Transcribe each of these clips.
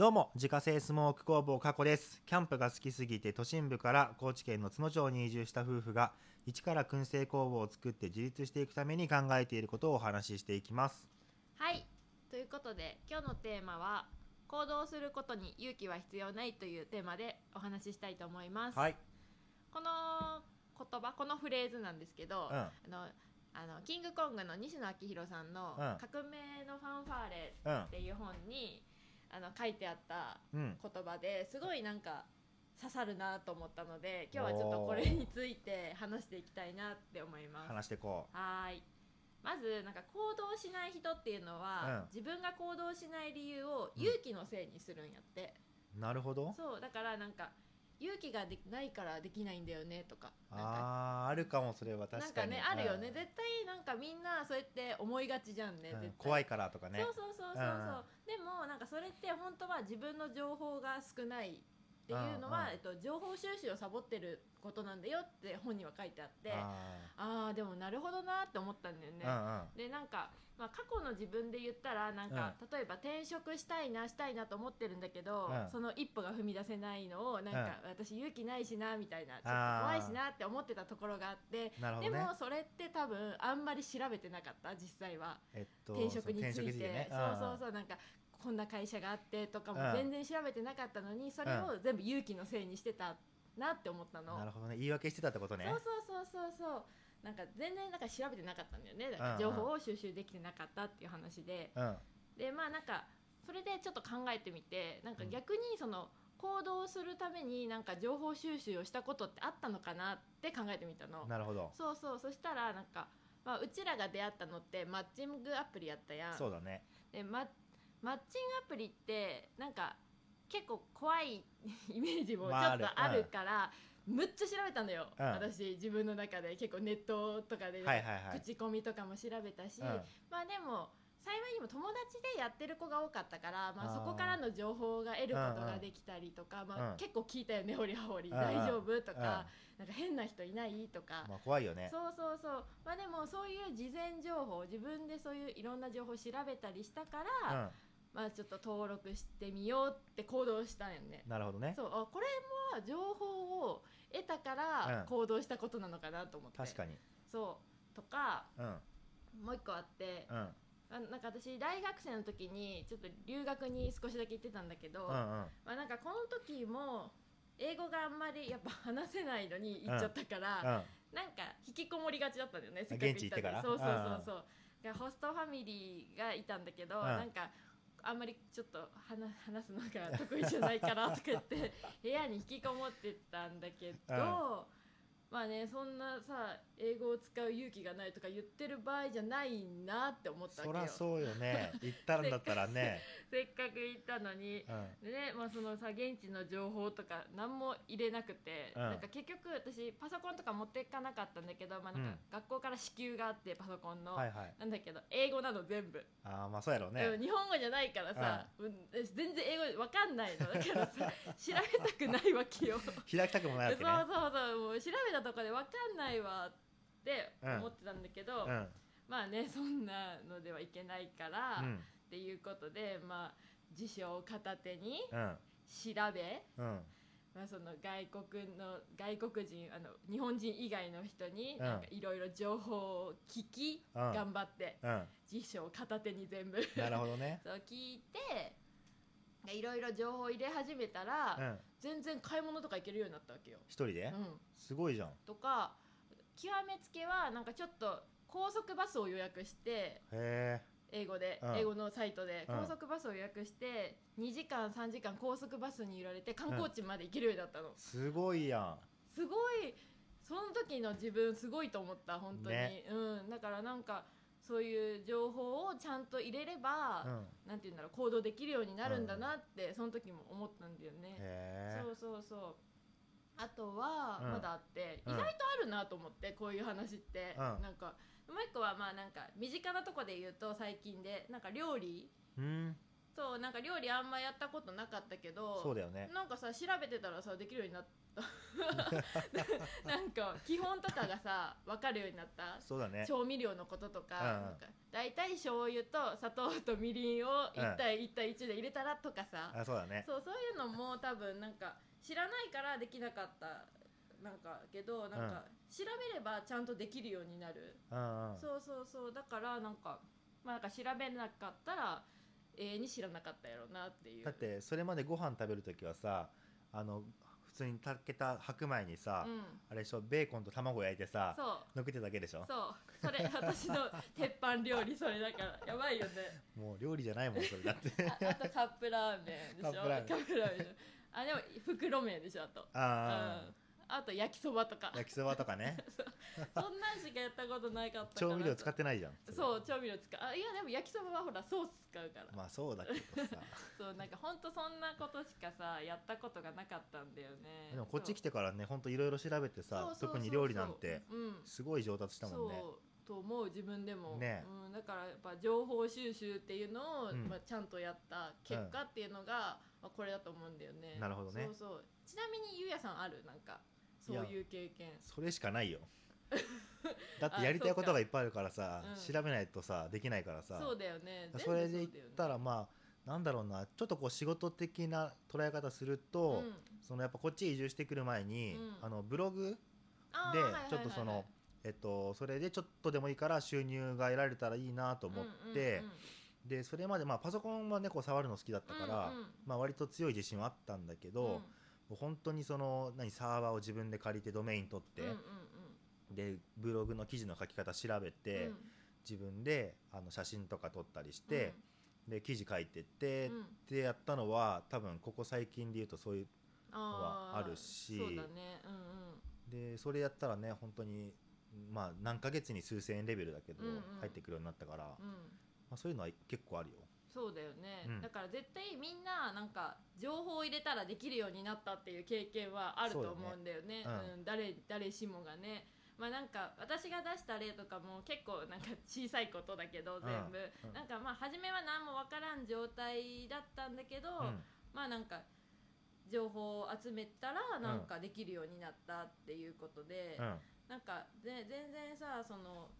どうも自家製スモーク工房加古です。キャンプが好きすぎて都心部から高知県の津野町に移住した夫婦が一から燻製工房を作って自立していくために考えていることをお話ししていきます。はいということで今日のテーマは行動することに勇気は必要ないというテーマでお話ししたいと思います、はい。この言葉このフレーズなんですけど、うん。あのあのキングコングの西野昭弘さんのうん「革命のファンファーレ」うん。っていう本にあの書いてあったうん。言葉ですごいなんか刺さるなと思ったので今日はちょっとこれについて話していきたいなって思います。話してこはーい。まずなんか行動しない人っていうのは、うん。自分が行動しない理由を勇気のせいにするんやって、うなるほど。そうだからなんか勇気ができないからできないんだよねとかなんか。あーあるかもそれは確かに。なんかねあるよね、うん。絶対なんかみんなそうやって思いがちじゃんね、うん。絶対。怖いからとかね。そうそうそうそうそう、うん。でもなんかそれって本当は自分の情報が少ないっていうのは、えっと、情報収集をサボってることなんだよって本には書いてあってああでもなるほどなって思ったんだよね、ーでなんか、まあ、過去の自分で言ったらなんか、例えば転職したいなしたいなと思ってるんだけど、うん。その一歩が踏み出せないのをなんか、私勇気ないしなみたいなちょっと怖いしなって思ってたところがあってでもそれって多分あんまり調べてなかった実際は。えっと転職について、ね。そうそうそうなんかこんな会社があってとかもうん。全然調べてなかったのにそれを全部勇気のせいにしてたなって思ったの。なるほどね。言い訳してたってことね。そうそうそうそうそう。なんか全然なんか調べてなかったんだよね。だから情報を収集できてなかったっていう話で、うん。でまあなんかそれでちょっと考えてみてなんか逆にその行動するためになんか情報収集をしたことってあったのかなって考えてみたの。なるほど。そうそう。そしたらなんか、まあ、うちらが出会ったのってマッチングアプリやったやん。そうだね。でママッチングアプリってなんか結構怖い イメージもちょまあっとあるから、むっちゃ調べたのよ、うん。私自分の中で。結構ネットとかで、口コミとかも調べたし、うん。まあでも幸いにも友達でやってる子が多かったから、まあ、そこからの情報が得ることができたりとか、まあうん。結構聞いたよねほりはほり、大丈夫？とか、なんか変な人いない？とか、まあ怖いよね。そうそうそう。まあでもそういう事前情報自分でそういういろんな情報を調べたりしたから、うんまあちょっと登録してみようって行動したんよね。なるほどね。そうあこれも情報を得たかうん。ら行動したことなのかなと思って、確かに。そうとかうん。もう一個あって、うん。あなんか私大学生の時にちょっと留学に少しだけ行ってたんだけど、うんうん。まあなんかこの時も英語があんまりやっぱ話せないのに行っちゃったから、うん。なんか引きこもりがちだったんだよねせっか行ってから。そうそうそうそう。がホストファミリーがいたんだけど、うん。なんかあんまりちょっと話すのが得意じゃないからとか言って部屋に引きこもってたんだけど、まあねそんなさ英語を使う勇気がないとか言ってる場合じゃないなって思ったそわけよ。らそうよね。行ったんだったらね。せっかく行ったのに。うん。でねまあ、そのさ現地の情報とか何も入れなくて、うん。なんか結局私パソコンとか持っていかなかったんだけど、まあ、なんうん。か学校から支給があってパソコンの、はいはい。なんだけど英語なの全部、ああまあそうやろうね日本語じゃないからさ、うん。全然英語わかんないの。だからさ調べたくないわけよ。そ う開きたくもないそうわけねそうもう調べたとこでわかんないわって思ってたんだけど、うん。まあねそんなのではいけないから、っうん。ていうことでまあ辞書を片手にうん。調べ、うん。まあ、その外国の外国人あの日本人以外の人にいろいろ情報を聞き、うん。頑張ってうん。辞書を片手に全部。なるほどね。そう聞いてでいろいろ情報を入れ始めたら、うん。全然買い物とか行けるようになったわけよ。一人で？うん、すごいじゃん。とか極めつけはなんかちょっと高速バスを予約してへえ。英語で、うん。英語のサイトでうん。高速バスを予約して2時間3時間高速バスに揺られて観光地まで行けるようになったの。すごいやん。すごいその時の自分すごいと思った本当に、ね。うん、だからなんかそういう情報をちゃんと入れれば、うん。なんて言うんだろう行動できるようになるんだなって、その時も思ったんだよね、そうそうそう。あとはうん。まだあって、うん。意外とあるなと思ってこういう話って、うん。なんかもう一個はまあなんか身近なとこで言うと最近でなんか料理うんそうなんか料理あんまやったことなかったけどそうだよね。なんかさ調べてたらさできるようになった。なんか基本とかがさ分かるようになった。そうだね。調味料のこととか,、うんなんか大体醤油と砂糖とみりんを1対1対1で入れたらとかさ、あそうだね。そうそういうのも多分なんか知らないからできなかった。なんかけどなんか調べればちゃんとできるようになる、うんうん。そうそうそう。だからなんかまあなんか調べなかったら永遠に知らなかったやろうなっていう。だってそれまでご飯食べるときはさあの普通に炊けた白米にさ、うん。あれでしょベーコンと卵焼いてさそう。のっけてただけでしょ？そう。それ私の鉄板料理それだから。やばいよね。もう料理じゃないもんそれだって。ああとカップラーメンでしょ？カップラーメン。あでも袋麺でしょあと。あうんあと焼きそばとか。あ焼きそばとかね。そんなんしかやったことないかったから。調味料使ってないじゃんそう調味料使う。あいやでも焼きそばはほらソース使うから、まあそうだけどさ。そうなんかほんとそんなことしかさやったことがなかったんだよね。でもこっち来てからねほんといろいろ調べてさ特に料理なんてうん。すごい上達したもんね。そう。と思う自分でも、ね。うん、だからやっぱ情報収集っていうのを、うん。まあ、ちゃんとやった結果っていうのが、まあ、これだと思うんだよね。なるほどね。そうそう。ちなみにゆうやさんある？なんかそういう経験。それしかないよ。だってやりたいことがいっぱいあるからさうん。調べないとさできないからさ。そうだよね。それで言ったらまあなんだろうなちょっとこう仕事的な捉え方すると、うん。そのやっぱこっち移住してくる前に、うん。あのブログでちょっとその、えっと、それでちょっとでもいいから収入が得られたらいいなと思って、うんうんうん。でそれまでまあパソコンはねこう触るの好きだったから、うんうん。まあ、割と強い自信はあったんだけど、もう本当にその何サーバーを自分で借りてドメイン取って、うんうんでブログの記事の書き方調べて、うん。自分であの写真とか撮ったりして、で記事書いてって、うん。ってやったのは多分ここ最近で言うとそういうはあるしそうだね。うんうん。でそれやったらね本当にまあ何ヶ月に数千円レベルだけど、うんうん。入ってくるようになったから、まうん。あ、そういうのは結構あるよ。そうだよね、うん。だから絶対みんななんか情報を入れたらできるようになったっていう経験はあると思うんだよね。ね。うん。誰誰しもがね。まあなんか私が出した例とかも結構なんか小さいことだけど全部、うん。なんかまあ初めは何もわからん状態だったんだけど、うん。まあなんか情報を集めたらなんかできるようになったっていうことで、うん。なんかで全然さその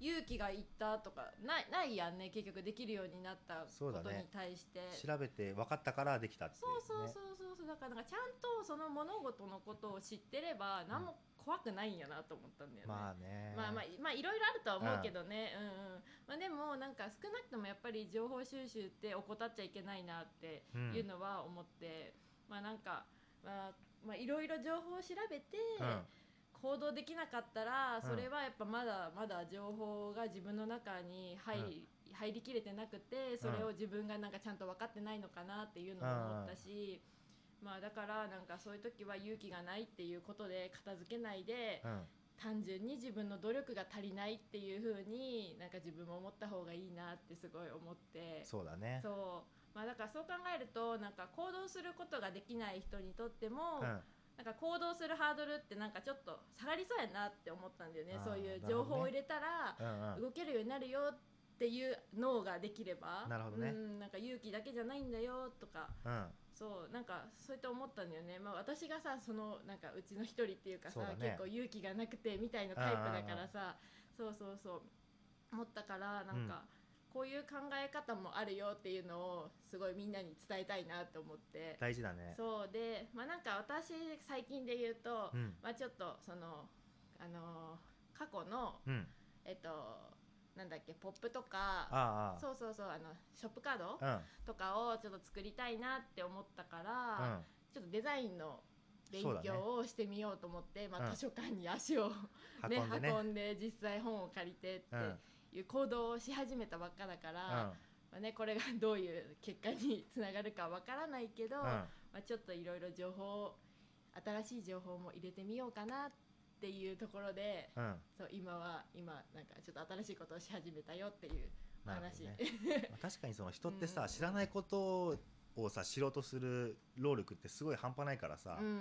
勇気がいったとかないないやんね結局できるようになったことに対して。調べて分かったからできたっていう、ね、そうそうそうそう。そうだからなんかちゃんとその物事のことを知ってれば何も怖くないんやなと思ったんだよね。まあね。まあまあまあいろいろあるとは思うけどね、うんうんまあ、でもなんか少なくともやっぱり情報収集って怠っちゃいけないなってうんいうのは思って、まあなんかまあまあいろいろ情報を調べて、うん行動できなかったらうん。それはやっぱまだまだ情報が自分の中に入り,、入りきれてなくてそれを自分がなんかちゃんと分かってないのかなっていうのも思ったし、まあだからなんかそういう時は勇気がないっていうことで片付けないで、うん。単純に自分の努力が足りないっていう風になんか自分も思った方がいいなってすごい思って。そうだね。そう。まあだからそう考えるとなんか行動することができない人にとっても、うんなんか行動するハードルってなんかちょっと下がりそうやなって思ったんだよね。そういう情報を入れたらうんうん。動けるようになるよっていう脳ができればなるほどね。うん、なんか勇気だけじゃないんだよとかうん。そうなんかそうやって思ったんだよね、まあ、私がさそのなんかうちの一人っていうかさね。結構勇気がなくてみたいなタイプだからさそうそうそう。思ったからなんか、こういう考え方もあるよっていうのをすごいみんなに伝えたいなと思って。大事だね。そうでまあなんか私最近で言うと、うん。まあちょっとそのあのー過去のうん。えっとなんだっけポップとかああそうそうそうあのショップカードあとかをちょっと作りたいなって思ったから、うん。うんちょっとデザインの勉強をしてみようと思って、まあ、うん。図書館に足を、ね運んでね。運んで実際本を借りてうん。っていう行動をし始めたばっかだから、うん。まあね、これがどういう結果につながるかわからないけど、うん。まあ、ちょっといろいろ情報新しい情報も入れてみようかなっていうところでうん。そう今は今なんかちょっと新しいことをし始めたよっていう話、どね。まあ確かにその人ってさ、うん知らないことをさ知ろうとする労力ってすごい半端ないからさ、うんうん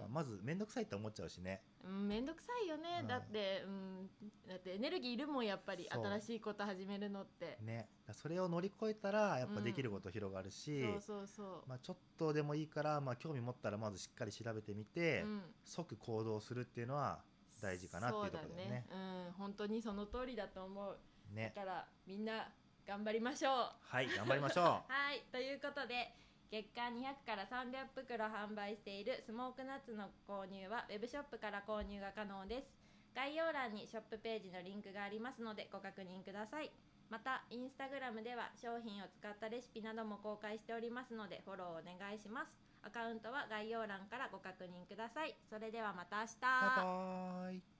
まあまず面倒くさいって思っちゃうしね。うん面倒くさいよね、うん。だって、うん、だってエネルギーいるもんやっぱり新しいこと始めるのって、ね。それを乗り越えたらやっぱできること広がるし、そうそうそう、まあ、ちょっとでもいいから、まあ、興味持ったらまずしっかり調べてみて、うん。即行動するっていうのは大事かなっていうところだよね。ね。うん。本当にその通りだと思う。ね。だからみんな頑張りましょう。はい頑張りましょう。はいということで月間200から300袋販売しているスモークナッツの購入はウェブショップから購入が可能です。概要欄にショップページのリンクがありますのでご確認ください。またインスタグラムでは商品を使ったレシピなども公開しておりますのでフォローお願いします。アカウントは概要欄からご確認ください。それではまた明日。バイバーイ